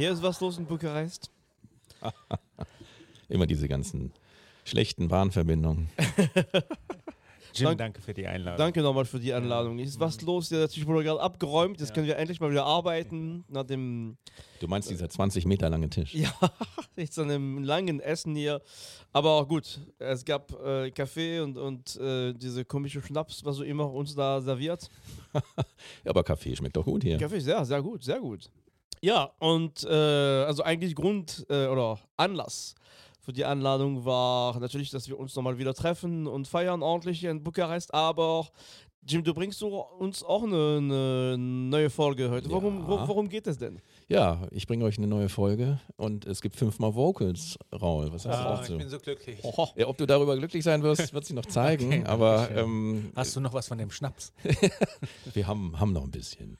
Hier ist was los in Bukarest. Immer diese ganzen schlechten Bahnverbindungen. Jim, Dank- danke für die Einladung. Danke nochmal für die Einladung. Ist was los? Ja, natürlich wurde gerade abgeräumt. Jetzt Ja. können wir endlich mal wieder arbeiten. Nach dem, Du meinst dieser 20 Meter lange Tisch? ja, jetzt an einem langen Essen hier. Aber auch gut. Es gab äh, Kaffee und, und äh, diese komische Schnaps, was du immer uns da serviert. Ja, aber Kaffee schmeckt doch gut hier. Kaffee, sehr, sehr gut, sehr gut. Ja, und äh, also eigentlich Grund äh, oder Anlass für die Einladung war natürlich, dass wir uns nochmal wieder treffen und feiern ordentlich hier in Bukarest. Aber Jim, du bringst uns auch eine, eine neue Folge heute. Warum, Ja. wo, worum geht es denn? Ja, ich bringe euch eine neue Folge und es gibt fünfmal Vocals, Raul. Was du Ah, dazu? ich bin so glücklich. Ja, ob du darüber glücklich sein wirst, wird sich noch zeigen. Okay, aber ähm, Hast du noch was von dem Schnaps? wir haben, haben noch ein bisschen.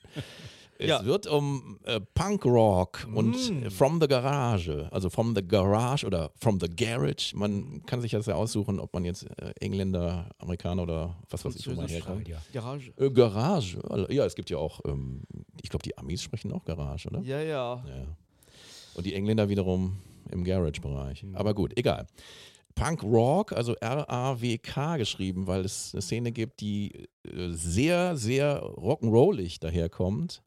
Es Ja. wird um äh, Punk Rock und Mm. From the Garage, also From the Garage oder From the Garage. Man kann sich das ja aussuchen, ob man jetzt äh, Engländer, Amerikaner oder was weiß ich, wo man herkommt. Ja. Garage. Äh, Garage, ja, es gibt ja auch, ähm, ich glaube, die Amis sprechen auch Garage, oder? Ja, ja. Ja. Und die Engländer wiederum im Garage-Bereich. Aber gut, egal. Punk Rock, also R-A-W-K geschrieben, weil es eine Szene gibt, die äh, sehr, sehr rock'n'rollig daherkommt,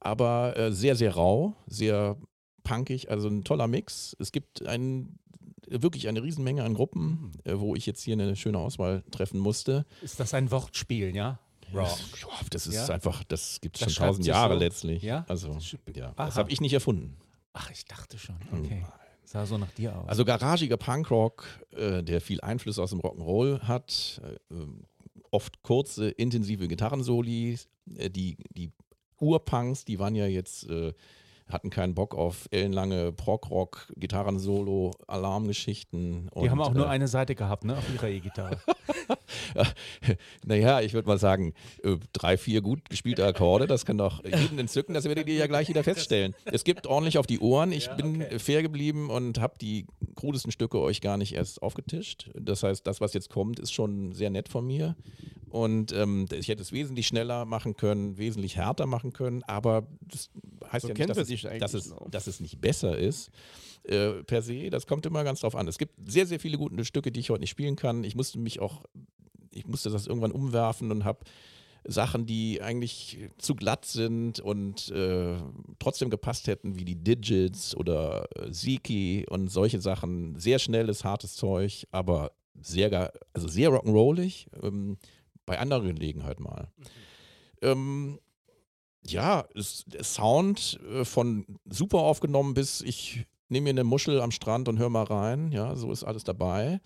aber äh, sehr, sehr rau, sehr punkig, also ein toller Mix. Es gibt ein, wirklich eine Riesenmenge an Gruppen, äh, wo ich jetzt hier eine schöne Auswahl treffen musste. Ist das ein Wortspiel, ja? Rock. Das ist Ja? einfach, das gibt es schon tausend Jahre so? letztlich. Ja? Also, ja, Aha. das habe ich nicht erfunden. Ach, ich dachte schon. Okay. Sah so nach dir aus. Also garagiger Punkrock, äh, der viel Einfluss aus dem Rock'n'Roll hat, äh, ähm, oft kurze, intensive Gitarrensoli. Äh, die, die Urpunks, die waren ja jetzt, äh, hatten keinen Bock auf ellenlange Prog-Rock, Gitarrensolo, Alarmgeschichten. die haben auch nur äh, eine Seite gehabt, ne? Auf ihrer E-Gitarre. Naja, ich würde mal sagen, äh, drei, vier gut gespielte Akkorde, das kann doch jeden entzücken, das werdet ihr ja gleich wieder feststellen. Es gibt ordentlich auf die Ohren. Ich Ja, bin okay. fair geblieben und habe die krudesten Stücke euch gar nicht erst aufgetischt. Das heißt, das, was jetzt kommt, ist schon sehr nett von mir. Und ähm, ich hätte es wesentlich schneller machen können, wesentlich härter machen können, aber das heißt So ja nicht, dass, es, dass, es, dass es nicht besser ist. Äh, per se, das kommt immer ganz drauf an. Es gibt sehr, sehr viele gute Stücke, die ich heute nicht spielen kann. Ich musste mich auch ich musste das irgendwann umwerfen und habe Sachen, die eigentlich zu glatt sind und äh, trotzdem gepasst hätten, wie die Digits oder äh, Ziki und solche Sachen. Sehr schnelles, hartes Zeug, aber sehr, also sehr rock'n'rollig. Ähm, bei anderer Gelegenheit mal. Ähm, ja, es, der Sound äh, von super aufgenommen bis ich nehme mir eine Muschel am Strand und hör mal rein. Ja, so ist alles dabei.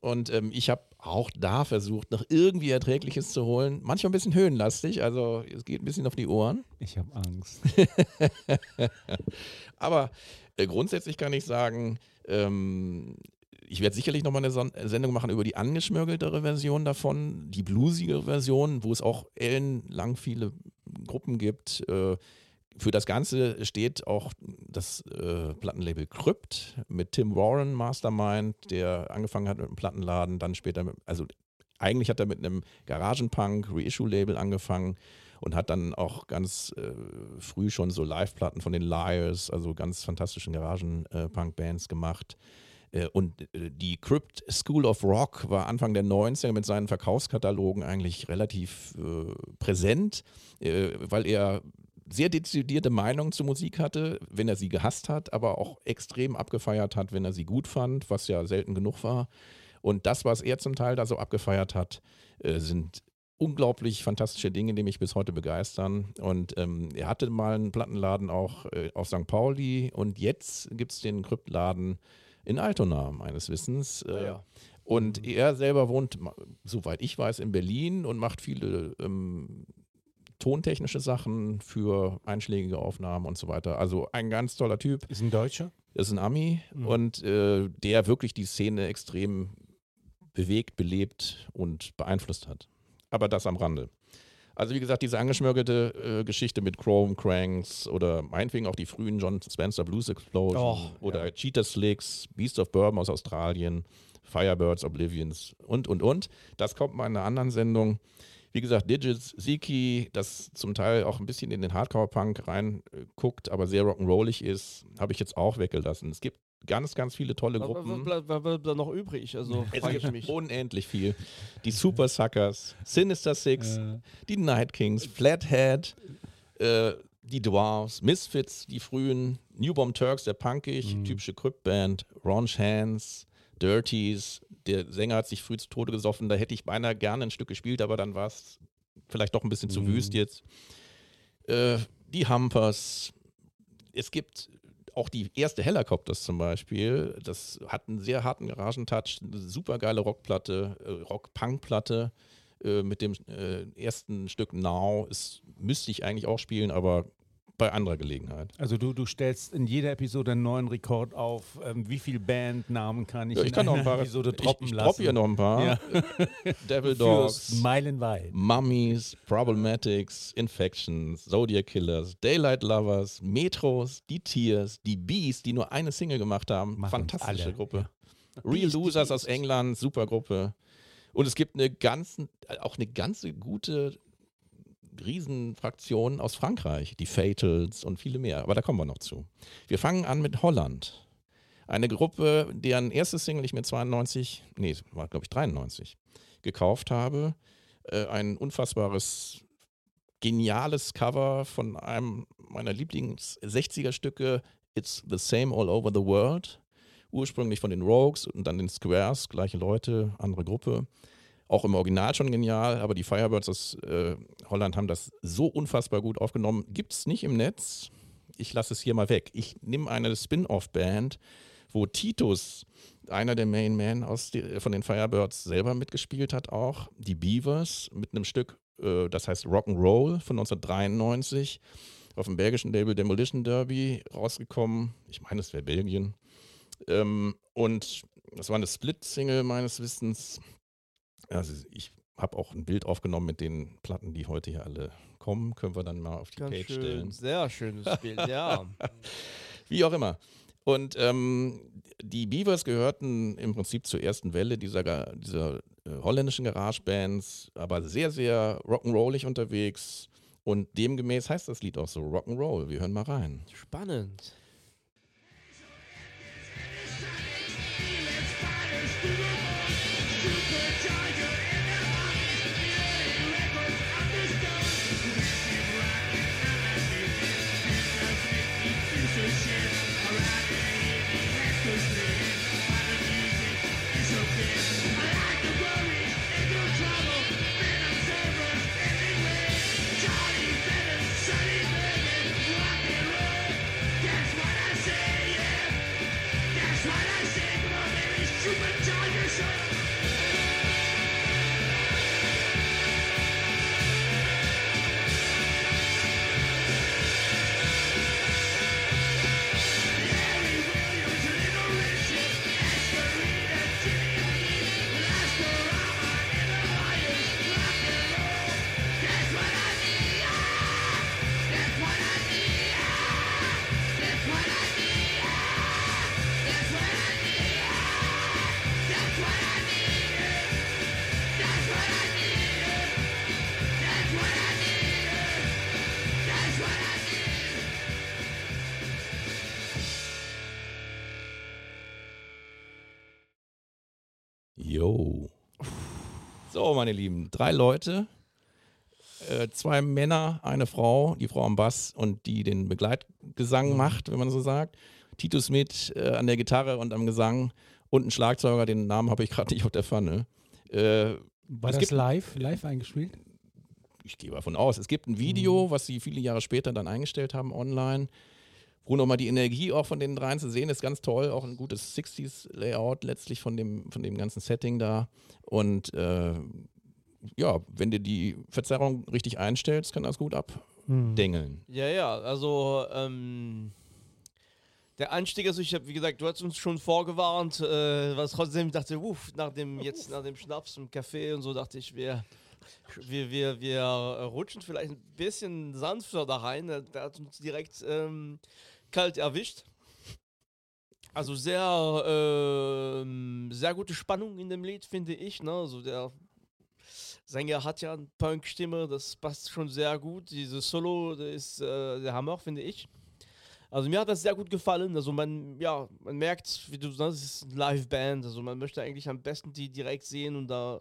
Und ähm, ich habe auch da versucht, noch irgendwie Erträgliches zu holen. Manchmal ein bisschen höhenlastig, also es geht ein bisschen auf die Ohren. Ich habe Angst. Aber äh, grundsätzlich kann ich sagen, ähm, ich werde sicherlich nochmal eine Son Sendung machen über die angeschmörgeltere Version davon, die bluesigere Version, wo es auch ellenlang viele Gruppen gibt. Äh, für das Ganze steht auch das äh, Plattenlabel Crypt mit Tim Warren, Mastermind, der angefangen hat mit einem Plattenladen, dann später mit, also eigentlich hat er mit einem Garagenpunk Reissue-Label angefangen und hat dann auch ganz äh, früh schon so Live-Platten von den Liars, also ganz fantastischen Garagen-Punk-Bands gemacht. Äh, und äh, die Crypt School of Rock war Anfang der 90er mit seinen Verkaufskatalogen eigentlich relativ äh, präsent, äh, weil er sehr dezidierte Meinungen zur Musik hatte, wenn er sie gehasst hat, aber auch extrem abgefeiert hat, wenn er sie gut fand, was ja selten genug war. Und das, was er zum Teil da so abgefeiert hat, äh, sind unglaublich fantastische Dinge, die mich bis heute begeistern. Und ähm, er hatte mal einen Plattenladen auch äh, auf St. Pauli und jetzt gibt es den Kryptladen in Altona, meines Wissens. Äh, Ah ja. Und er selber wohnt, soweit ich weiß, in Berlin und macht viele ähm, tontechnische Sachen für einschlägige Aufnahmen und so weiter. Also ein ganz toller Typ. Ist ein Deutscher? Ist ein Ami Mhm. und äh, der wirklich die Szene extrem bewegt, belebt und beeinflusst hat. Aber das am Rande. Also wie gesagt, diese angeschmörgelte äh, Geschichte mit Chrome Cranks oder meinetwegen auch die frühen John Spencer Blues Explosion Och, oder ja. Cheetah Slicks, Beast of Bourbon aus Australien, Firebirds, Oblivions und, und, und. Das kommt mal in einer anderen Sendung. Wie gesagt, Digits, Ziki, das zum Teil auch ein bisschen in den Hardcore-Punk reinguckt, aber sehr rock'n'rollig ist, habe ich jetzt auch weggelassen. Es gibt ganz, ganz viele tolle Was, Gruppen. was bleibt da noch übrig? Also Es gibt mich. unendlich viel. Die Super Suckers, Sinister Six, Äh, die Night Kings, Flathead, äh, die Dwarfs, Misfits, die frühen, New Bomb Turks, der punkig, Mhm. typische Crypt-Band, Ronch Hands, Dirties, der Sänger hat sich früh zu Tode gesoffen, da hätte ich beinahe gerne ein Stück gespielt, aber dann war es vielleicht doch ein bisschen zu Mhm. wüst jetzt. Äh, die Humpers, es gibt auch die erste Helicopters zum Beispiel, das hat einen sehr harten Garagentouch, eine super geile Rockplatte, äh, Rock-Punk-Platte äh, mit dem äh, ersten Stück Now. Es müsste ich eigentlich auch spielen, aber bei anderer Gelegenheit. Also du, du stellst in jeder Episode einen neuen Rekord auf. Ähm, wie viele Bandnamen kann ich, Ja, ich in kann noch ein paar. Episode ich droppen ich lassen? droppe hier noch ein paar. Ja. Devil Dogs, Meilenweit. Mummies, Problematics, Infections, Zodiac Killers, Daylight Lovers, Metros, die Tears, die Bees, die nur eine Single gemacht haben. Machen Fantastische alle, Gruppe. ja. Real Beast, Losers aus England, super Gruppe. Und es gibt eine ganzen, auch eine ganze gute Riesenfraktion aus Frankreich, die Fatals und viele mehr. Aber da kommen wir noch zu. Wir fangen an mit Holland. Eine Gruppe, deren erste Single ich mir 92, nee, war glaube ich 93, gekauft habe. Äh, ein unfassbares, geniales Cover von einem meiner Lieblings-60er-Stücke, It's the Same All Over the World. Ursprünglich von den Rogues und dann den Squares, gleiche Leute, andere Gruppe. Auch im Original schon genial, aber die Firebirds aus äh, Holland haben das so unfassbar gut aufgenommen. Gibt es nicht im Netz. Ich lasse es hier mal weg. Ich nehme eine Spin-off-Band, wo Titus, einer der Main Men die, von den Firebirds, selber mitgespielt hat, auch. Die Beavers mit einem Stück, äh, das heißt Rock'n'Roll von 1993, auf dem belgischen Label Demolition Derby rausgekommen. Ich meine, es wäre Belgien. Ähm, und das war eine Split-Single meines Wissens. Also ich habe auch ein Bild aufgenommen mit den Platten, die heute hier alle kommen. Können wir dann mal auf die Ganz Page schön. stellen. Sehr schönes Bild, ja. Wie auch immer. Und ähm, die Beavers gehörten im Prinzip zur ersten Welle dieser, dieser äh, holländischen Garagebands, aber sehr, sehr rock'n'rollig unterwegs. Und demgemäß heißt das Lied auch so, Rock'n'Roll. Wir hören mal rein. Spannend. Meine Lieben, drei Leute, äh, zwei Männer, eine Frau, die Frau am Bass und die den Begleitgesang macht, wenn man so sagt. Titus mit äh, an der Gitarre und am Gesang und ein Schlagzeuger, den Namen habe ich gerade nicht auf der Pfanne. Äh, War Es das gibt- live, live eingespielt? ich gehe davon aus, es gibt ein Video, was sie viele Jahre später dann eingestellt haben online, wo nochmal die Energie auch von den dreien zu sehen ist, ganz toll. Auch ein gutes 60s-Layout letztlich von dem, von dem ganzen Setting da. Und äh, ja, wenn du die Verzerrung richtig einstellst, kann das gut abdengeln. Ja, ja, also ähm, der Anstieg, also ich habe, wie gesagt, du hast uns schon vorgewarnt, äh, was trotzdem, dachte, uff, nach dem, jetzt nach dem Schnaps und Kaffee und so, dachte ich, wir, wir, wir, wir rutschen vielleicht ein bisschen sanfter da rein. Der hat uns direkt ähm, kalt erwischt. Also sehr, ähm, sehr gute Spannung in dem Lied, finde ich. Ne? Also der Sänger hat ja eine Punk-Stimme, das passt schon sehr gut. Dieses Solo ist äh, der Hammer, finde ich. Also mir hat das sehr gut gefallen. Also man, ja, man merkt, wie du sagst, es ist eine Live-Band. Also man möchte eigentlich am besten die direkt sehen und da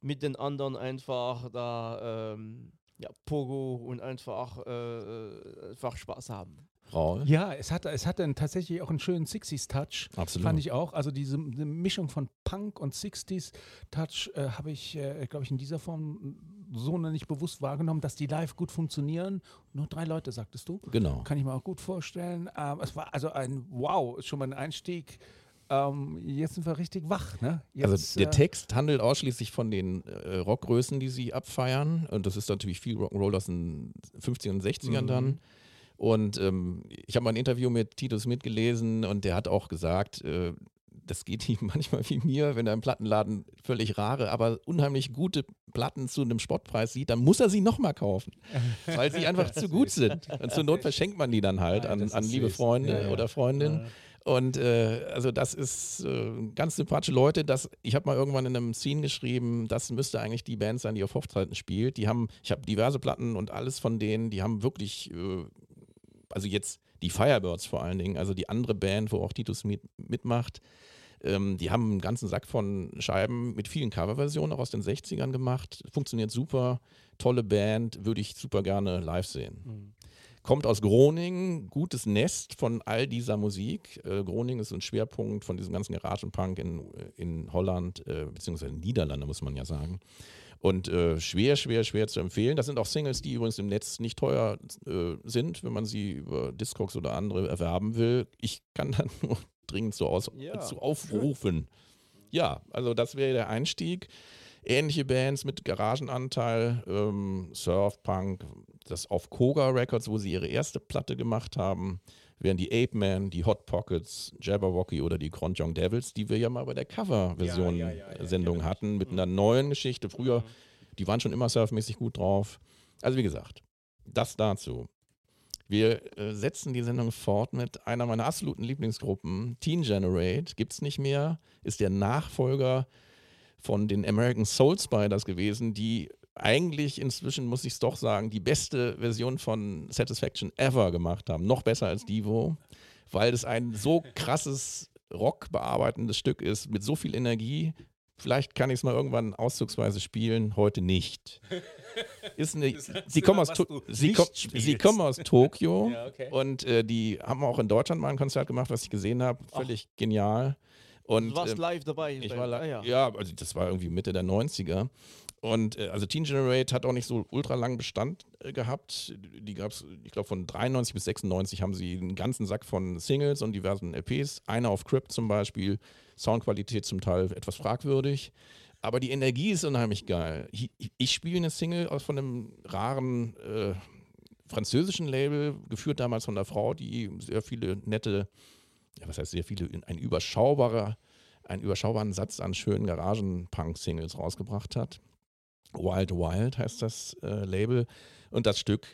mit den anderen einfach da ähm, ja, Pogo und einfach, äh, äh einfach Spaß haben. Raul? Ja, es hatte, es hatte tatsächlich auch einen schönen 60s-Touch. Absolut. Fand ich auch. Also diese, diese Mischung von Punk und 60s-Touch äh, habe ich, äh, glaube ich, in dieser Form so noch nicht bewusst wahrgenommen, dass die live gut funktionieren. Nur drei Leute, sagtest du? Genau. Kann ich mir auch gut vorstellen. Ähm, es war also ein Wow, schon mal ein Einstieg. Ähm, jetzt sind wir richtig wach, ne? Jetzt, also der äh, Text handelt ausschließlich von den äh, Rockgrößen, die sie abfeiern. Und das ist natürlich viel Rock'n'Roll aus den 50ern und 60ern Mhm. dann. Und ähm, ich habe mal ein Interview mit Titus mitgelesen und der hat auch gesagt, äh, das geht ihm manchmal wie mir, wenn er im Plattenladen völlig rare, aber unheimlich gute Platten zu einem Spottpreis sieht, dann muss er sie nochmal kaufen, weil sie einfach zu gut sind. Und zur Not verschenkt man die dann halt Ja, an, an liebe. Freunde Ja, ja. oder Freundinnen. Und äh, also das ist äh, ganz sympathische Leute. Das, ich habe mal irgendwann in einem Scene geschrieben, das müsste eigentlich die Band sein, die auf Hochzeiten spielt. Die haben, ich habe diverse Platten und alles von denen, die haben wirklich, äh, also jetzt die Firebirds vor allen Dingen, also die andere Band, wo auch Titus mit, mitmacht, ähm, die haben einen ganzen Sack von Scheiben mit vielen Coverversionen auch aus den 60ern gemacht. Funktioniert super, tolle Band, würde ich super gerne live sehen Mhm. kommt aus Groningen, gutes Nest von all dieser Musik. Äh, Groningen ist ein Schwerpunkt von diesem ganzen Garagenpunk in, in Holland, äh, beziehungsweise in den Niederlanden, muss man ja sagen. Und äh, schwer, schwer, schwer zu empfehlen. Das sind auch Singles, die übrigens im Netz nicht teuer äh, sind, wenn man sie über Discogs oder andere erwerben will. Ich kann dann nur dringend so aus, Ja, zu aufrufen. Ja, also das wäre der Einstieg. Ähnliche Bands mit Garagenanteil, ähm, Surfpunk, das auf Koga Records, wo sie ihre erste Platte gemacht haben, wären die Ape Man, die Hot Pockets, Jabberwocky oder die Kronjong Devils, die wir ja mal bei der Cover-Version Ja, ja, ja, genau. hatten, mit einer neuen Geschichte. Früher, die waren schon immer surfmäßig gut drauf. Also wie gesagt, das dazu. Wir äh, setzen die Sendung fort mit einer meiner absoluten Lieblingsgruppen, Teen Generate. Gibt es nicht mehr, ist der Nachfolger von den American Soul Spiders gewesen, die eigentlich inzwischen, muss ich es doch sagen, die beste Version von Satisfaction ever gemacht haben. Noch besser als Divo, weil es ein so krasses Rock bearbeitendes Stück ist, mit so viel Energie. Vielleicht kann ich es mal irgendwann auszugsweise spielen, heute nicht. Ist eine, sie, kommen aus, sie, nicht kom sie kommen aus Tokio Ja, okay. und äh, die haben auch in Deutschland mal ein Konzert gemacht, was ich gesehen habe. Völlig genial. Und, Du warst ähm, live dabei. ich war ah, ja. ja. also das war irgendwie Mitte der 90er. Und äh, also Teen Generate hat auch nicht so ultra langen Bestand äh, gehabt. Die gab es, ich glaube, von 93 bis 96 haben sie einen ganzen Sack von Singles und diversen LPs. Einer auf Crypt zum Beispiel. Soundqualität zum Teil etwas fragwürdig. Aber die Energie ist unheimlich geil. Ich, ich spiele eine Single aus von einem raren äh, französischen Label, geführt damals von einer Frau, die sehr viele nette, ja, was heißt sehr viele, ein überschaubarer, einen überschaubaren Satz an schönen Garagen-Punk-Singles rausgebracht hat. Wild Wild heißt das äh, Label. Und das Stück,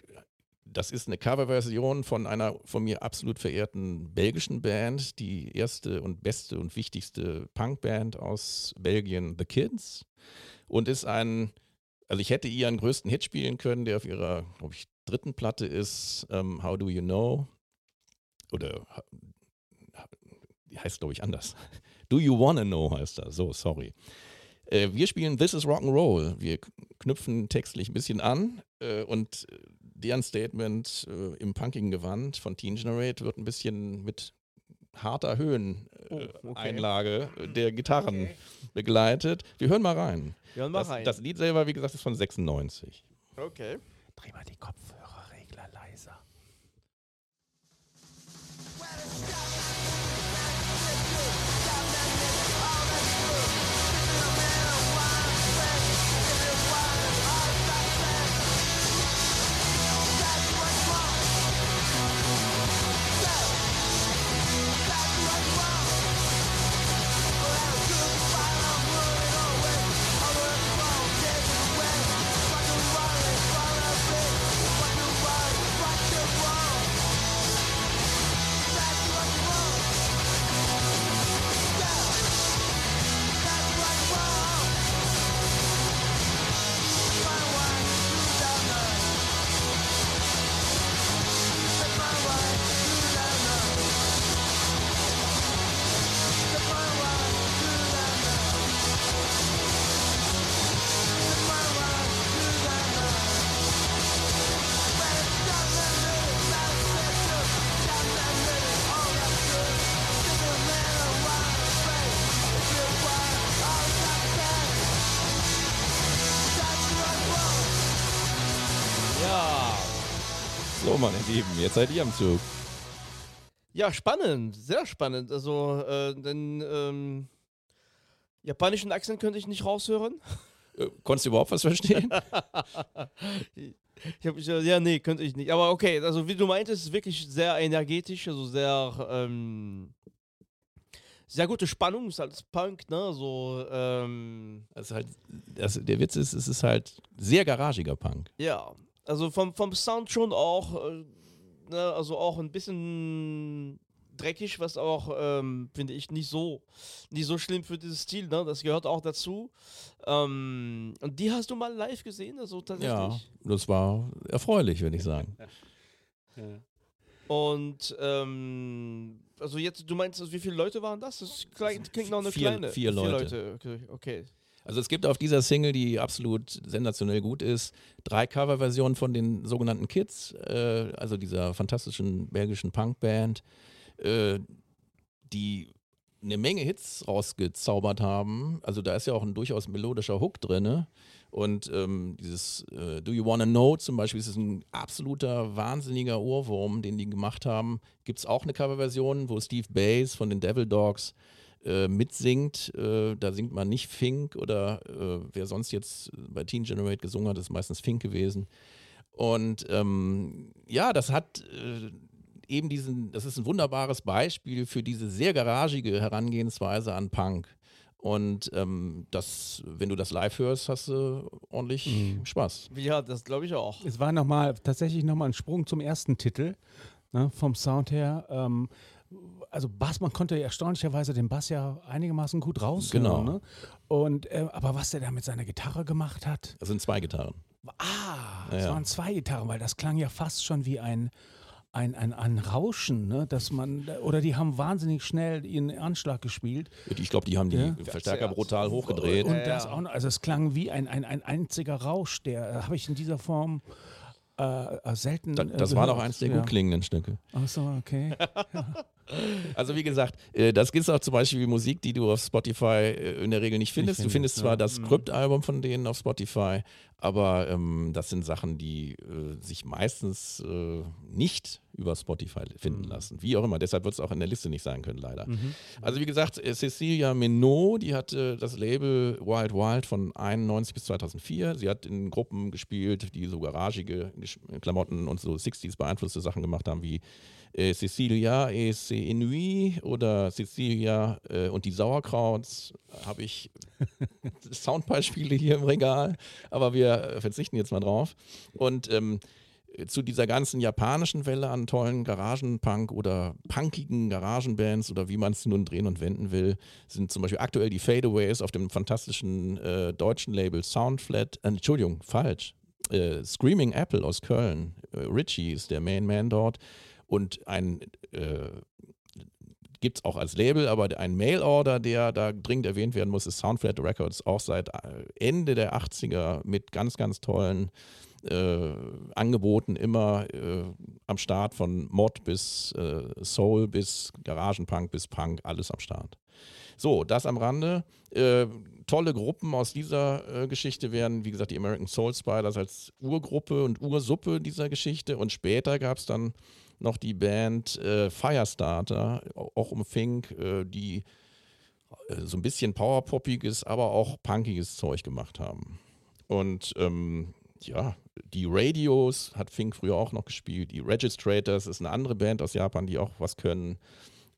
das ist eine Coverversion von einer von mir absolut verehrten belgischen Band, die erste und beste und wichtigste Punkband aus Belgien, The Kids. Und ist ein, also ich hätte ihren größten Hit spielen können, der auf ihrer, glaube ich, dritten Platte ist, ähm, How Do You Know? Oder heißt, glaube ich, anders. Do You Wanna Know heißt das. So, sorry. Äh, wir spielen This is Rock'n'Roll. Wir knüpfen textlich ein bisschen an äh, und äh, deren Statement äh, im punkigen Gewand von Teen Generate wird ein bisschen mit harter Höheneinlage Oh, okay. Der Gitarren begleitet. Wir hören mal rein. Ja, mach Das, rein. das Lied selber, wie gesagt, ist von 96. okay. Dreh mal die Kopfhörerregler meine Lieben, jetzt seid ihr am Zug. Ja, spannend, sehr spannend. Also, äh, den ähm, japanischen Akzent könnte ich nicht raushören. Äh, konntest du überhaupt was verstehen? Ich hab, ich, äh, ja, nee, könnte ich nicht. Aber okay, also wie du meintest, wirklich sehr energetisch, also sehr, ähm, sehr gute Spannung, ist halt Punk, ne, so, ähm, Das ist halt, das, der Witz ist, es ist halt sehr garagiger Punk. ja, also vom, vom Sound schon auch, äh, ne, also auch ein bisschen dreckig, was auch, ähm, finde ich, nicht so, nicht so schlimm für dieses Stil, ne, das gehört auch dazu. Ähm, und die hast du mal live gesehen, also tatsächlich? Ja, das war erfreulich, würde ich sagen. Und ähm, also jetzt, du meinst, also wie viele Leute waren das? Das klingt, klingt noch eine Vier- kleine. vier Leute. Okay, okay. Also es gibt auf dieser Single, die absolut sensationell gut ist, drei Coverversionen von den sogenannten Kids, äh, also dieser fantastischen belgischen Punkband, äh, die eine Menge Hits rausgezaubert haben. Also da ist ja auch ein durchaus melodischer Hook drin. Und ähm, dieses äh, Do You Wanna Know zum Beispiel ist ein absoluter wahnsinniger Ohrwurm, den die gemacht haben. Gibt es auch eine Coverversion, wo Steve Bass von den Devil Dogs äh, mitsingt. Äh, da singt man nicht Fink oder äh, wer sonst jetzt bei Teen Generate gesungen hat, ist meistens Fink gewesen. Und ähm, ja, das hat äh, eben diesen, das ist ein wunderbares Beispiel für diese sehr garagige Herangehensweise an Punk. Und ähm, das, wenn du das live hörst, hast du ordentlich Mhm. Spaß. Ja, das glaube ich auch. Es war noch mal, tatsächlich nochmal ein Sprung zum ersten Titel, ne, vom Sound her. Ähm, also Bass, man konnte erstaunlicherweise den Bass ja einigermaßen gut raushören. Genau. Ne? Und, äh, aber was der da mit seiner Gitarre gemacht hat, Das sind zwei Gitarren. ah, Ja, es ja. waren zwei Gitarren, weil das klang ja fast schon wie ein, ein, ein, ein Rauschen, ne? dass man, oder die haben wahnsinnig schnell ihren Anschlag gespielt. Ich glaube, die haben die Ja. Verstärker Ja. brutal hochgedreht. Und Ja, das ja. auch noch, also es klang wie ein, ein, ein einziger Rausch, der äh, habe ich in dieser Form äh, äh, selten. Da, äh, das war gehört. doch eins der ja. gut klingenden Stücke. Ach so, okay. Also wie gesagt, äh, das gibt auch zum Beispiel Musik, die du auf Spotify äh, in der Regel nicht findest. Du findest, findest zwar ja. das Mhm. Skriptalbum von denen auf Spotify, aber ähm, das sind Sachen, die äh, sich meistens äh, nicht über Spotify finden Mhm. lassen. Wie auch immer, deshalb wird es auch in der Liste nicht sein können, leider. Mhm. Also wie gesagt, äh, Cecilia Minot, die hatte das Label Wild Wild von 91 bis 2004. Sie hat in Gruppen gespielt, die so garagige Klamotten und so 60s beeinflusste Sachen gemacht haben, wie äh, Cecilia et Inuits oder Cecilia äh, und die Sauerkrauts. Habe ich Soundbeispiele hier im Regal, aber wir äh, verzichten jetzt mal drauf. Und ähm, zu dieser ganzen japanischen Welle an tollen Garagenpunk oder punkigen Garagenbands oder wie man es nun drehen und wenden will, sind zum Beispiel aktuell die Fadeaways auf dem fantastischen äh, deutschen Label Soundflat, äh, Entschuldigung, falsch, äh, Screaming Apple aus Köln. Äh, Richie ist der Main Man dort und ein äh, gibt es auch als Label, aber ein Mail-Order, der da dringend erwähnt werden muss, ist Soundflat Records, auch seit äh, Ende der 80er mit ganz, ganz tollen äh, Angeboten immer äh, am Start von Mod bis äh, Soul bis Garagenpunk bis Punk, alles am Start. So, das am Rande. Äh, tolle Gruppen aus dieser äh, Geschichte wären, wie gesagt, die American Soul Spiders als Urgruppe und Ursuppe dieser Geschichte. Und später gab es dann noch die Band äh, Firestarter, auch um Fink, äh, die äh, so ein bisschen powerpoppiges, aber auch punkiges Zeug gemacht haben. Und ähm, ja, die Radios hat Fink früher auch noch gespielt. Die Registrators ist eine andere Band aus Japan, die auch was können.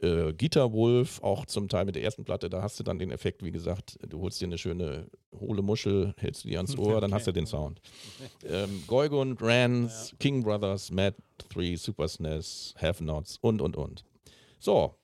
Äh, Guitar Wolf, auch zum Teil mit der ersten Platte, da hast du dann den Effekt, wie gesagt, du holst dir eine schöne hohle Muschel, hältst du die ans Ohr, dann hast du den Sound. Ähm, Goigon, Rans, King Brothers, Mad 3, Super SNES, Have Nots und, und, und. So.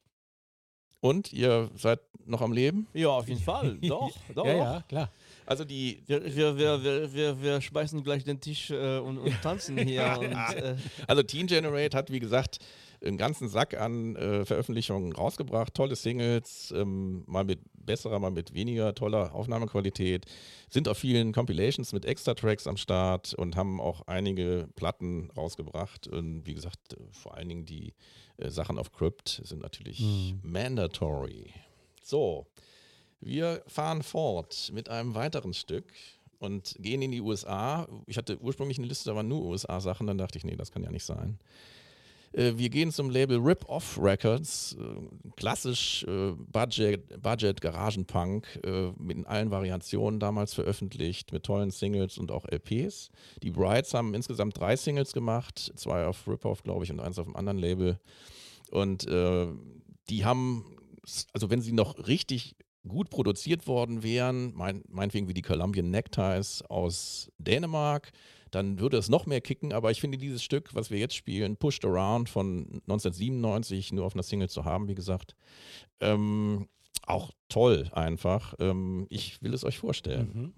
Und ihr seid noch am Leben? Ja, auf jeden Fall. Doch, doch. Ja, ja, klar. Also die, Wir, wir, wir, wir, wir, wir schmeißen gleich den Tisch äh, und, und tanzen hier. und, äh, Also Teen Generate hat, wie gesagt, einen ganzen Sack an äh, Veröffentlichungen rausgebracht. Tolle Singles, ähm, mal mit besserer, mal mit weniger toller Aufnahmequalität. Sind auf vielen Compilations mit Extra-Tracks am Start und haben auch einige Platten rausgebracht. Und wie gesagt, äh, vor allen Dingen die äh, Sachen auf Crypt sind natürlich mandatory. So, wir fahren fort mit einem weiteren Stück. und gehen in die USA. Ich hatte ursprünglich eine Liste, da waren nur USA-Sachen, dann dachte ich, nee, das kann ja nicht sein. Äh, wir gehen zum Label Rip Off Records, äh, klassisch äh, Budget, Budget Garagenpunk mit allen Variationen damals veröffentlicht, mit tollen Singles und auch LPs. Die Brides haben insgesamt drei Singles gemacht, zwei auf Rip Off, glaube ich, und eins auf einem anderen Label. Und äh, die haben, also wenn sie noch richtig gut produziert worden wären, mein, meinetwegen wie die Colombian Neckties aus Dänemark, dann würde es noch mehr kicken. Aber ich finde dieses Stück, was wir jetzt spielen, Pushed Around von 1997, nur auf einer Single zu haben, wie gesagt, ähm, auch toll einfach. Ähm, ich will es euch vorstellen. Mhm.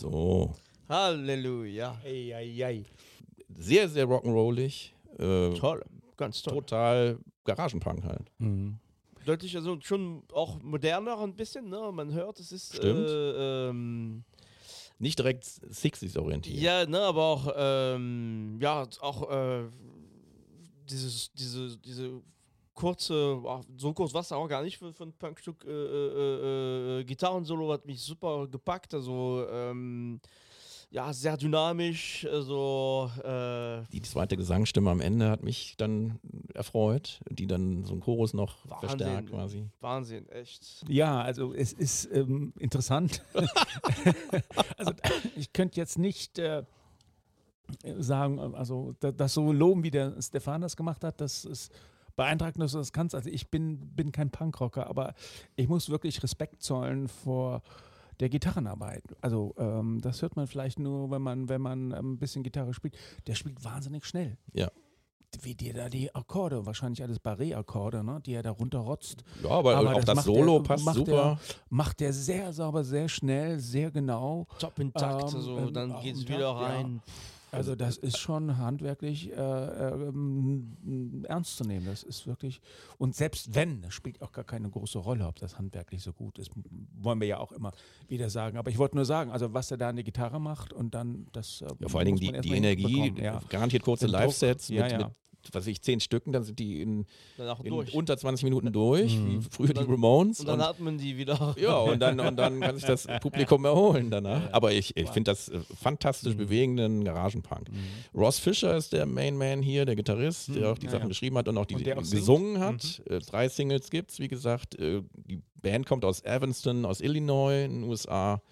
So. Halleluja. Ei, ei, ei. Sehr, sehr rock'n'rollig. Äh, toll, ganz toll. Total Garagenpunk halt. Mhm. Deutlich, also schon auch moderner ein bisschen, ne? Man hört, es ist. Stimmt. Äh, ähm, nicht direkt 60s orientiert. Ja, ne, aber auch, ähm, ja, auch äh, dieses, diese, diese kurze, so kurz war es auch gar nicht für, für ein Punkstück. Äh, äh, äh, Gitarrensolo hat mich super gepackt. Also, ähm, ja, sehr dynamisch. Also, äh, die zweite Gesangsstimme am Ende hat mich dann erfreut, die dann so ein Chorus noch Wahnsinn, verstärkt quasi. Wahnsinn, echt. Ja, also es ist ähm, interessant. also ich könnte jetzt nicht äh, sagen, also das so loben, wie der Stefan das gemacht hat, das ist beeindruckend, dass du das kannst. Also ich bin, bin kein Punkrocker, aber ich muss wirklich Respekt zollen vor der Gitarrenarbeit. Also ähm, das hört man vielleicht nur, wenn man, wenn man ein bisschen Gitarre spielt. Der spielt wahnsinnig schnell. Ja. Wie dir da die Akkorde, wahrscheinlich alles Barré-Akkorde, ne, die er da runterrotzt. Ja, aber, aber auch das, das Solo der, passt macht super. Der, macht der sehr sauber, sehr schnell, sehr genau. Top intakt, ähm, so, dann geht es wieder rein. Ja. Also das ist schon handwerklich äh, äh, ernst zu nehmen. Das ist wirklich und selbst wenn, das spielt auch gar keine große Rolle, ob das handwerklich so gut ist, wollen wir ja auch immer wieder sagen. Aber ich wollte nur sagen, also was er da an der Gitarre macht und dann das. Äh, ja, vor allen Dingen die, die Energie, ja. garantiert kurze Live-Sets ja, mit, ja. mit was ich, zehn Stücken, dann sind die in, in unter 20 Minuten durch, mhm. wie früher dann, die Ramones. Und dann und, atmen die wieder. Ja, und dann, und dann kann sich das Publikum erholen danach. Ja. Aber ich, ich finde das äh, fantastisch mhm. bewegenden Garagenpunk. Mhm. Ross Fischer ist der Main Man hier, der Gitarrist, der mhm. auch die ja, Sachen ja. geschrieben hat und auch die und auch gesungen hat. Mhm. Äh, drei Singles gibt es, wie gesagt. Äh, die Band kommt aus Evanston, aus Illinois in den USA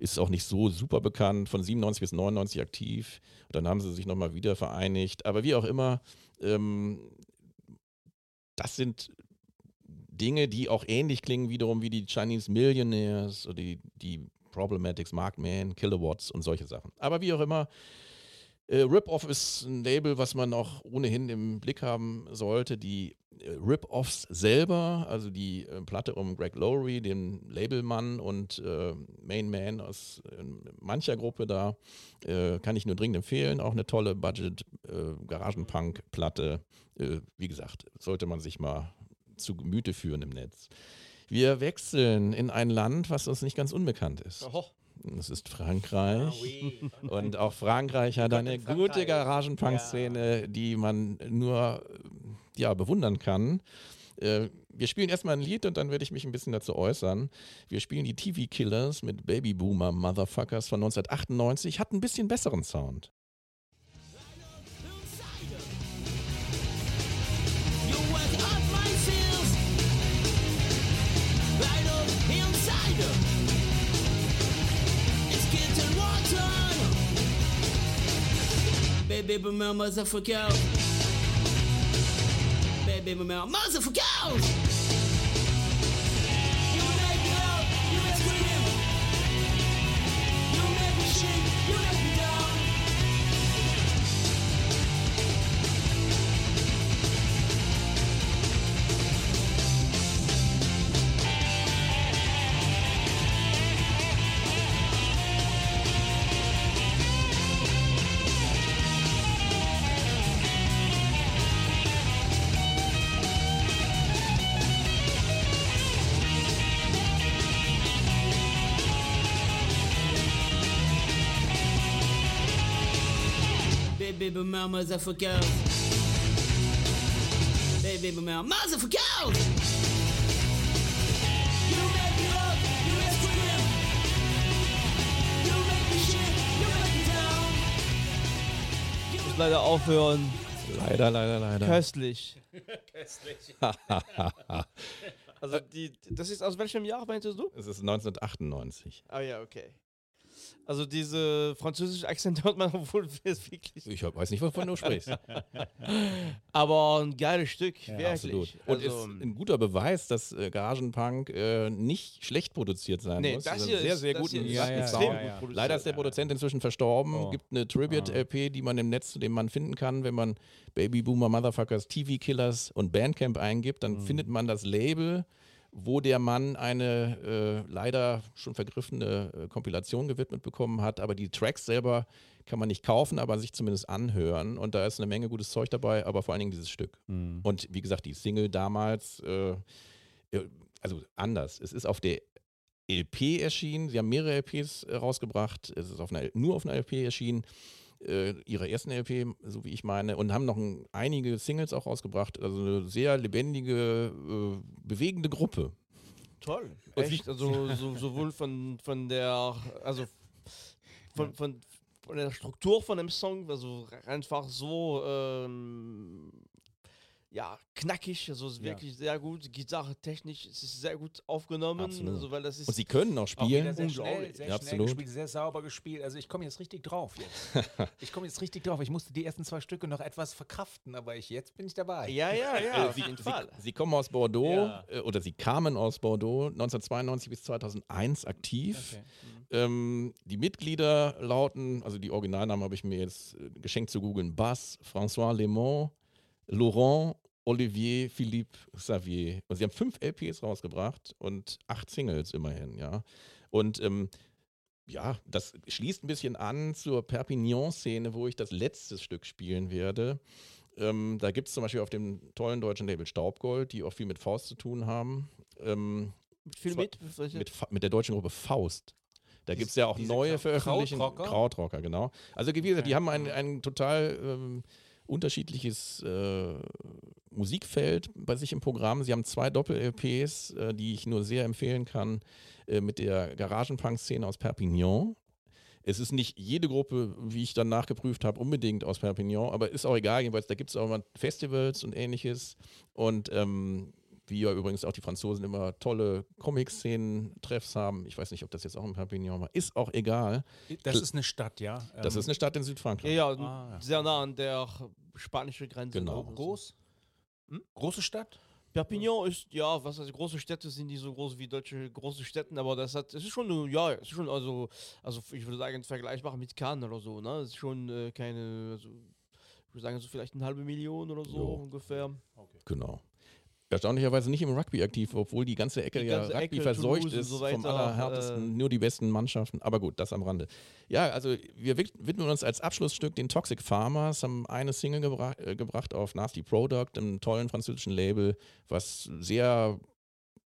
ist auch nicht so super bekannt, von 97 bis 99 aktiv. Und dann haben sie sich nochmal wieder vereinigt. Aber wie auch immer, ähm, das sind Dinge, die auch ähnlich klingen wiederum wie die Chinese Millionaires oder die, die Problematics, Markman, Kilowatts und solche Sachen. Aber wie auch immer, äh, Rip-Off ist ein Label, was man auch ohnehin im Blick haben sollte. Die äh, Rip-Offs selber, also die äh, Platte um Greg Lowry, den Labelmann und äh, Main Man aus äh, mancher Gruppe da, äh, kann ich nur dringend empfehlen. Auch eine tolle Budget-Garagenpunk-Platte. wie gesagt, sollte man sich mal zu Gemüte führen im Netz. Wir wechseln in ein Land, was uns nicht ganz unbekannt ist. Oho. Das ist Frankreich. Ah. Und auch Frankreich hat eine gute Garagenpunk-Szene, die man nur ja, bewundern kann. Äh, wir spielen erstmal ein Lied und dann werde ich mich ein bisschen dazu äußern. Wir spielen die TV Killers mit Baby Boomer Motherfuckers von 1998. Hat ein bisschen besseren Sound. Baby, boomer, motherfucker. Baby, boomer, motherfucker. Baby boomer motherfucker. Baby boomer motherfucker. You make me up, you make me scream. You make me shit, you make me down. Ich muss leider aufhören. Leider, leider, leider. Köstlich. Also die, das ist aus welchem Jahr meintest du? Es ist 1998. Ah ja, okay. Also diese französische Akzent hört man wohl wirklich. Ich weiß nicht, wovon du sprichst. Aber ein geiles Stück, Ja, wirklich. Absolut. Und also, ist ein guter Beweis, dass äh, Garagenpunk äh, nicht schlecht produziert sein nee, muss. das Also hier sehr, ist, sehr guten ist Ja, ja, ja, gut. Leider ist der Produzent inzwischen verstorben. Oh. Gibt eine Tribute-LP, die man im Netz, den man finden kann, wenn man Baby Boomer Motherfuckers TV Killers und Bandcamp eingibt, dann findet man das Label, wo der Mann eine äh, leider schon vergriffene äh, Kompilation gewidmet bekommen hat. Aber die Tracks selber kann man nicht kaufen, aber sich zumindest anhören. Und da ist eine Menge gutes Zeug dabei, aber vor allen Dingen dieses Stück. Und wie gesagt, die Single damals, äh, äh, also anders. Es ist auf der LP erschienen. Sie haben mehrere LPs äh, rausgebracht. Es ist auf einer, nur auf einer LP erschienen. Äh, ihre ersten LP, so wie ich meine, und haben noch ein, einige Singles auch rausgebracht. Also eine sehr lebendige, äh, bewegende Gruppe. Toll. Echt, also so, sowohl von, von der, also von, von, von der Struktur von dem Song, also einfach so, ähm, ja, knackig, also es ist Ja. wirklich sehr gut. Gitarre technisch es ist sehr gut aufgenommen, Absolut. also weil das ist Und sie können auch Auch spielen. wieder sehr schnell, Unglaublich. sehr Ja, schnell absolut. gespielt, sehr sauber gespielt. Also ich komme jetzt richtig drauf jetzt. ich komme jetzt richtig drauf. Ich musste die ersten zwei Stücke noch etwas verkraften, aber ich, jetzt bin ich dabei. ja, ja, ja, auf sie, sie, sie kommen aus Bordeaux Ja. äh, oder sie kamen aus Bordeaux 1992 bis 2001 aktiv. Okay. Ähm, die Mitglieder lauten, also die Originalnamen habe ich mir jetzt äh, geschenkt zu googeln: Bass, François Lemont, Laurent, Olivier, Philippe, Xavier. Und sie haben fünf LPs rausgebracht und acht Singles immerhin, ja. Und ähm, ja, das schließt ein bisschen an zur Perpignan-Szene, wo ich das letzte Stück spielen werde. Ähm, da gibt es zum Beispiel auf dem tollen deutschen Label Staubgold, die auch viel mit Faust zu tun haben. Ähm, Viel mit? Mit, mit der deutschen Gruppe Faust. Da gibt es ja auch neue Krau- Veröffentlichungen. Krautrocker? Krautrocker, genau. Also wie gesagt, die Okay. haben ein, ein total ähm, unterschiedliches äh, Musikfeld bei sich im Programm. Sie haben zwei Doppel-LPs, äh, die ich nur sehr empfehlen kann, äh, mit der Garagenpunk-Szene aus Perpignan. Es ist nicht jede Gruppe, wie ich dann nachgeprüft habe, unbedingt aus Perpignan, aber ist auch egal, jedenfalls, da gibt es auch immer Festivals und ähnliches. Und ähm, wie ja übrigens auch die Franzosen immer tolle Comic-Szenen-Treffs haben. Ich weiß nicht, ob das jetzt auch in Perpignan war. Ist auch egal. Das ist eine Stadt, ja. Das Ähm, ist eine Stadt in Südfrankreich. ja, Ah, ja. sehr nah an der spanischen Grenze. Genau. groß. Hm? Große Stadt? Perpignan ist, ja, was heißt, große Städte sind nicht so groß wie deutsche große Städte, aber das hat, es ist schon, ja, es ist schon, also, also ich würde sagen, vergleichbar mit Cannes oder so, ne? Es ist schon äh, keine, also, ich würde sagen, so vielleicht eine halbe Million oder so Jo. ungefähr. Genau. Erstaunlicherweise nicht im Rugby aktiv, obwohl die ganze Ecke Die ja ganze Rugby Ecke, verseucht Toulouse ist so vom weiter, allerhärtesten, äh, nur die besten Mannschaften. Aber gut, das am Rande. Ja, also wir wid- widmen uns als Abschlussstück den Toxic Farmers, haben eine Single gebra äh, gebracht auf Nasty Product, einem tollen französischen Label, was sehr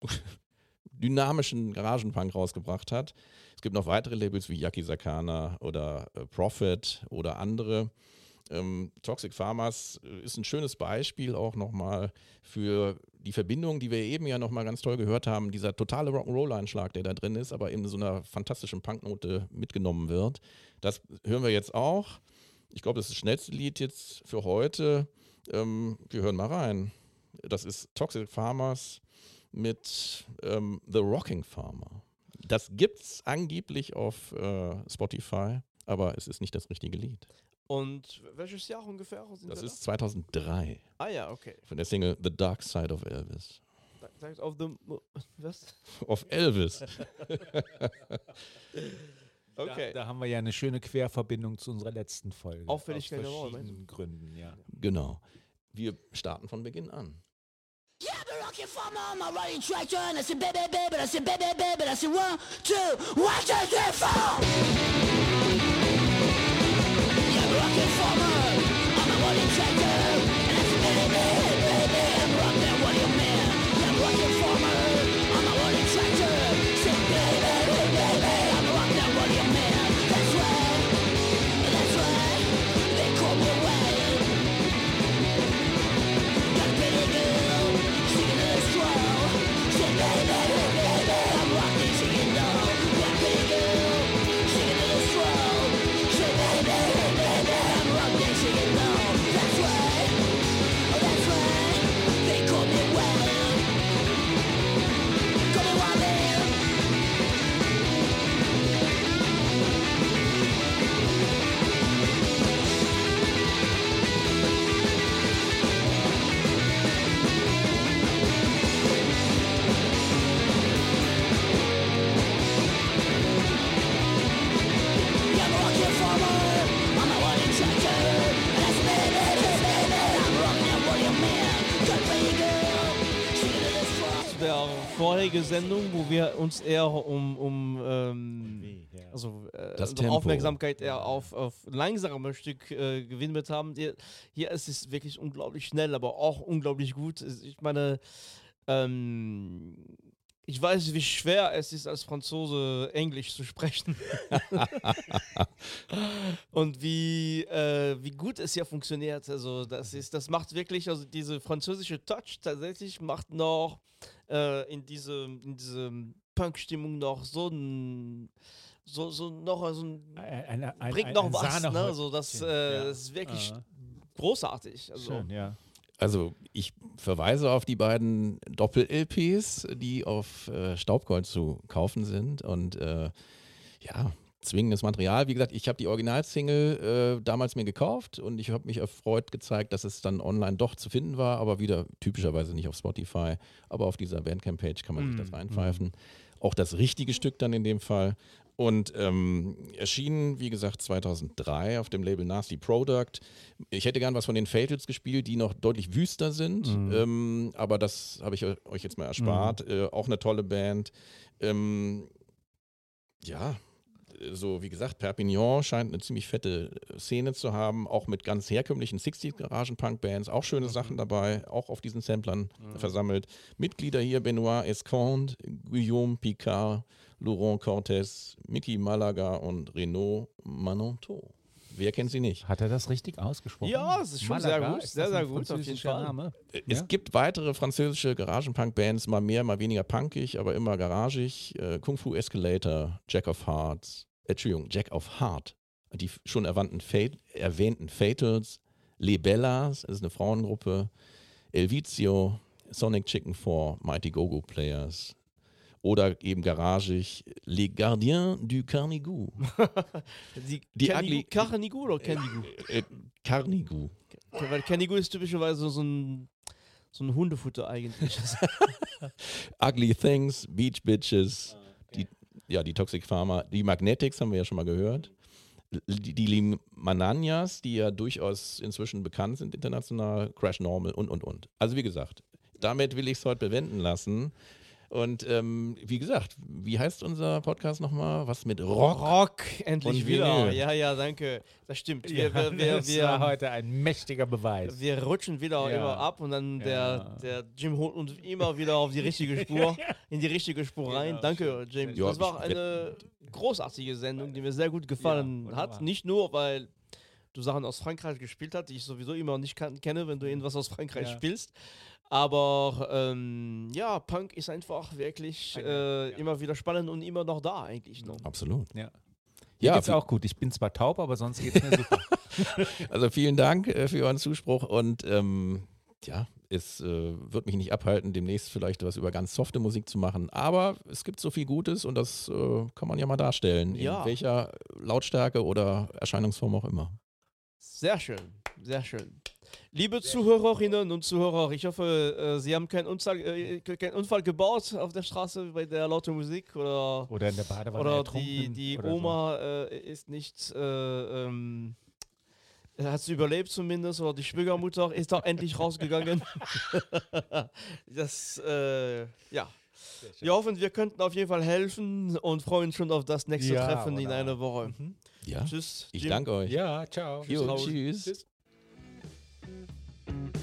dynamischen Garagenpunk rausgebracht hat. Es gibt noch weitere Labels wie Yaki Sakana oder äh, Prophet oder andere. Ähm, Toxic Farmers äh, ist ein schönes Beispiel auch nochmal für die Verbindung, die wir eben ja nochmal ganz toll gehört haben, dieser totale Rock'n'Roll-Einschlag, der da drin ist, aber in so einer fantastischen Punknote mitgenommen wird, das hören wir jetzt auch. Ich glaube, das ist das schnellste Lied jetzt für heute. Ähm, wir hören mal rein. Das ist Toxic Farmers mit ähm, The Rocking Farmer. Das gibt's angeblich auf äh, Spotify, aber es ist nicht das richtige Lied. Und welches Jahr ungefähr sind Das wir ist 2003 da? Ah ja, okay. von der Single The Dark Side of Elvis. Da- Sagt auf dem was? Auf Elvis. Okay. Da, da haben wir ja eine schöne Querverbindung zu unserer letzten Folge. Auffälligkeit Aus verschiedenen Gründen, ja. Genau. Wir starten von Beginn an. Yeah, the rockin' farmer on my running tractor, and I said, baby, baby, I said, baby, baby, I said, one, two, one, two, three, four. Yeah, the rockin' farmer on my vorherigen Sendung, wo wir uns eher um, um ähm, also äh, Tempo. Aufmerksamkeit eher auf, auf langsame Stück äh, gewidmet haben. Hier, hier ist es wirklich unglaublich schnell, aber auch unglaublich gut. Ich meine, ähm, ich weiß, wie schwer es ist, als Franzose Englisch zu sprechen. Und wie, äh, wie gut es hier funktioniert. Also, das ist, das macht wirklich, also diese französische Touch tatsächlich macht noch äh, in diese, in diese Punk-Stimmung noch so ein, so, so noch so ein, Ein, ein, ein, bringt ein noch was, ne? So, das, Ja. äh, das ist wirklich Ah. großartig. Also, Schön, ja. Also ich verweise auf die beiden Doppel-LPs, die auf äh, Staubgold zu kaufen sind. Und äh, ja, zwingendes Material. Wie gesagt, ich habe die Originalsingle äh, damals mir gekauft und ich habe mich erfreut gezeigt, dass es dann online doch zu finden war, aber wieder typischerweise nicht auf Spotify. Aber auf dieser Bandcamp-Page kann man sich das reinpfeifen. Auch das richtige Stück dann in dem Fall. Und ähm, erschienen, wie gesagt, 2003 auf dem Label Nasty Product. Ich hätte gern was von den Fatals gespielt, die noch deutlich wüster sind. Ähm, aber das habe ich euch jetzt mal erspart. Äh, auch eine tolle Band. Ähm, ja, so wie gesagt, Perpignan scheint eine ziemlich fette Szene zu haben, auch mit ganz herkömmlichen 60s-Garagen-Punk-Bands, auch schöne Sachen dabei, auch auf diesen Samplern versammelt. Mitglieder hier Benoit Esconde, Guillaume Picard, Laurent Cortés, Mickey Malaga und Renaud Manonto. Wer kennt sie nicht? Hat er das richtig ausgesprochen? Ja, es ist schon sehr Malaga, gut, sehr, das sehr ein gut, auf jeden Fall. Name? Es Ja? gibt weitere französische Garagenpunk-Bands, mal mehr, mal weniger punkig, aber immer garagig. Äh, Kung Fu Escalator, Jack of Hearts, äh, Entschuldigung, Jack of Heart, die schon erwähnten, Fat, erwähnten Fatals, Les Bellas, das ist eine Frauengruppe, Elvizio, Sonic Chicken 4, Mighty Go-Go Players oder eben garagig Les Gardiens du Carnigou. Die, Die ugly- Carnigou oder Canigou? Äh, Carnigou. Okay, weil Canigou ist typischerweise so ein, so ein Hundefutter eigentlich. Ugly Things, Beach Bitches, die, ja, die Toxic Farmer, die Magnetics haben wir ja schon mal gehört. Die, die Limananias, die ja durchaus inzwischen bekannt sind international, Crash Normal und, und, und. Also wie gesagt, damit will ich es heute bewenden lassen. Und ähm, wie gesagt, wie heißt unser Podcast nochmal? Was mit Rock? Rock, endlich wieder. Ja, ja, danke. Das stimmt. Wir, Ja, wir, wir, das war wir, heute ein mächtiger Beweis. wir rutschen wieder Ja. immer ab und dann der, Ja. der Jim holt uns immer wieder auf die richtige Spur, in die richtige Spur rein. Genau, Danke, James. Ja, das war eine großartige Sendung, die mir sehr gut gefallen hat. Nicht nur, weil du Sachen aus Frankreich gespielt hast, die ich sowieso immer nicht kan kenne, wenn du irgendwas aus Frankreich spielst. Aber ähm, ja, Punk ist einfach wirklich äh, ja. immer wieder spannend und immer noch da eigentlich noch. Absolut. Ja. Ja, geht's auch gut. Ich bin zwar taub, aber sonst geht's mir super. also vielen Dank äh, für euren Zuspruch und ähm, ja, es äh, wird mich nicht abhalten, demnächst vielleicht was über ganz softe Musik zu machen. Aber es gibt so viel Gutes und das äh, kann man ja mal darstellen, Ja. in welcher Lautstärke oder Erscheinungsform auch immer. Sehr schön, sehr schön. Liebe Zuhörerinnen und Zuhörer, ich hoffe, äh, Sie haben keinen Unfall, äh, keinen Unfall gebaut auf der Straße bei der lauten Musik oder, Oder in der Badewanne oder die, die oder so. Oma äh, ist nicht, äh, ähm, hat sie überlebt zumindest oder die Schwiegermutter ist doch endlich rausgegangen. das, äh, ja. Wir hoffen, wir könnten auf jeden Fall helfen und freuen uns schon auf das nächste Ja, Treffen in oder? einer Woche. Mhm. Ja, Tschüss. ich Jim. danke euch. Ja, ciao. Jo, tschüss. Tschüss. Thank you.